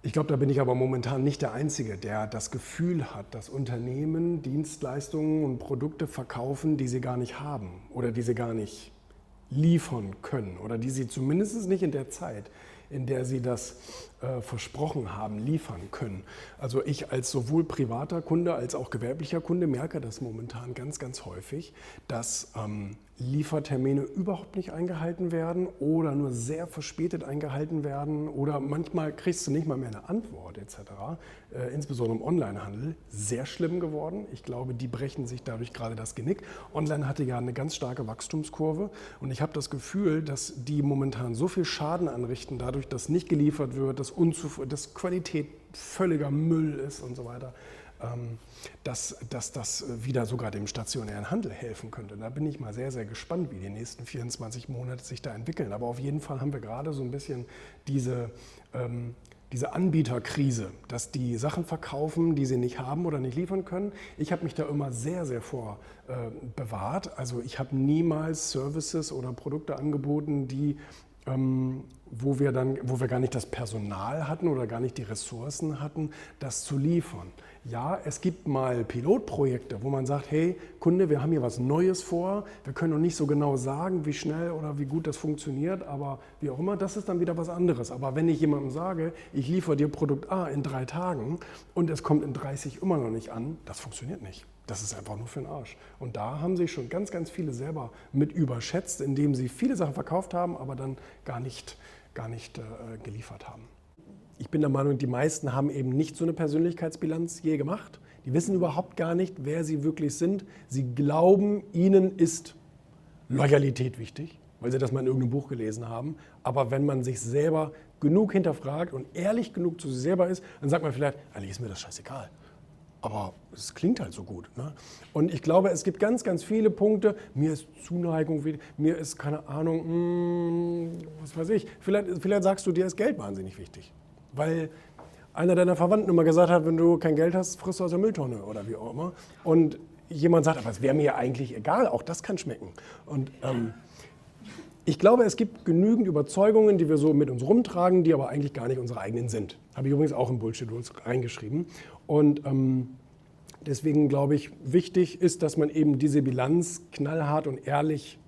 Ich glaube, da bin ich aber momentan nicht der Einzige, der das Gefühl hat, dass Unternehmen Dienstleistungen und Produkte verkaufen, die sie gar nicht haben oder die sie gar nicht liefern können oder die sie zumindest nicht in der Zeit, in der sie das äh, versprochen haben, liefern können. Also ich als sowohl privater Kunde als auch gewerblicher Kunde merke das momentan ganz, ganz häufig, dass ähm, Liefertermine überhaupt nicht eingehalten werden oder nur sehr verspätet eingehalten werden oder manchmal kriegst du nicht mal mehr eine Antwort etc. Äh, insbesondere im Onlinehandel sehr schlimm geworden. Ich glaube, die brechen sich dadurch gerade das Genick. Online hatte ja eine ganz starke Wachstumskurve und ich habe das Gefühl, dass die momentan so viel Schaden anrichten, dadurch, dass nicht geliefert wird, dass, Unzuf dass Qualität völliger Müll ist und so weiter ähm, dass, dass das wieder sogar dem stationären Handel helfen könnte. Da bin ich mal sehr, sehr gespannt, wie die nächsten 24 Monate sich da entwickeln. Aber auf jeden Fall haben wir gerade so ein bisschen diese, ähm, diese Anbieterkrise, dass die Sachen verkaufen, die sie nicht haben oder nicht liefern können. Ich habe mich da immer sehr, sehr vor äh, bewahrt. Also ich habe niemals Services oder Produkte angeboten, die ähm, wo wir dann, wo wir gar nicht das Personal hatten oder gar nicht die Ressourcen hatten, das zu liefern. Ja, es gibt mal Pilotprojekte, wo man sagt, hey Kunde, wir haben hier was Neues vor, wir können noch nicht so genau sagen, wie schnell oder wie gut das funktioniert, aber wie auch immer, das ist dann wieder was anderes. Aber wenn ich jemandem sage, ich liefere dir Produkt A in drei Tagen und es kommt in 30 immer noch nicht an, das funktioniert nicht. Das ist einfach nur für den Arsch. Und da haben sich schon ganz, ganz viele selber mit überschätzt, indem sie viele Sachen verkauft haben, aber dann gar nicht, gar nicht äh, geliefert haben ich bin der Meinung, die meisten haben eben nicht so eine Persönlichkeitsbilanz je gemacht. Die wissen überhaupt gar nicht, wer sie wirklich sind. Sie glauben, ihnen ist Loyalität wichtig, weil sie das mal in irgendeinem Buch gelesen haben. Aber wenn man sich selber genug hinterfragt und ehrlich genug zu sich selber ist, dann sagt man vielleicht, eigentlich ist mir das scheißegal. Aber es klingt halt so gut. Ne? Und ich glaube, es gibt ganz, ganz viele Punkte. Mir ist Zuneigung, mir ist keine Ahnung, mh, hm, was weiß ich. Vielleicht, vielleicht sagst du, dir ist Geld wahnsinnig wichtig. Weil einer deiner Verwandten immer gesagt hat, wenn du kein Geld hast, frisst du aus der Mülltonne oder wie auch immer. Und jemand sagt, aber es wäre mir eigentlich egal, auch das kann schmecken. Und ähm, ich glaube, es gibt genügend Überzeugungen, die wir so mit uns rumtragen, die aber eigentlich gar nicht unsere eigenen sind. Habe ich übrigens auch im Bullshit reingeschrieben. Und ähm, deswegen glaube ich, wichtig ist, dass man eben diese Bilanz knallhart und ehrlich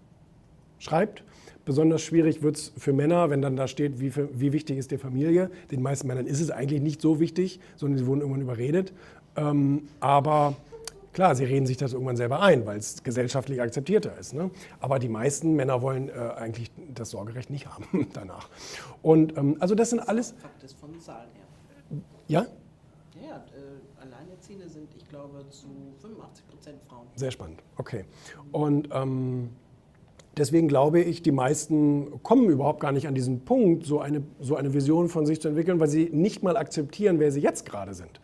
schreibt Besonders schwierig wird es für Männer, wenn dann da steht, wie, für, wie, wichtig ist die Familie. Den meisten Männern ist es eigentlich nicht so wichtig, sondern sie wurden irgendwann überredet. Ähm, aber klar, sie reden sich das irgendwann selber ein, weil es gesellschaftlich akzeptierter ist. Ne? Aber die meisten Männer wollen äh, eigentlich das Sorgerecht nicht haben danach. Und ähm, also das sind alles. Fakt ist von Zahlen her. Ja? Ja, äh, Alleinerziehende sind, ich glaube, zu 85 Prozent Frauen. Sehr spannend. Okay. Und ähm, Deswegen glaube ich, die meisten kommen überhaupt gar nicht an diesen Punkt, so eine, so eine Vision von sich zu entwickeln, weil sie nicht mal akzeptieren, wer sie jetzt gerade sind.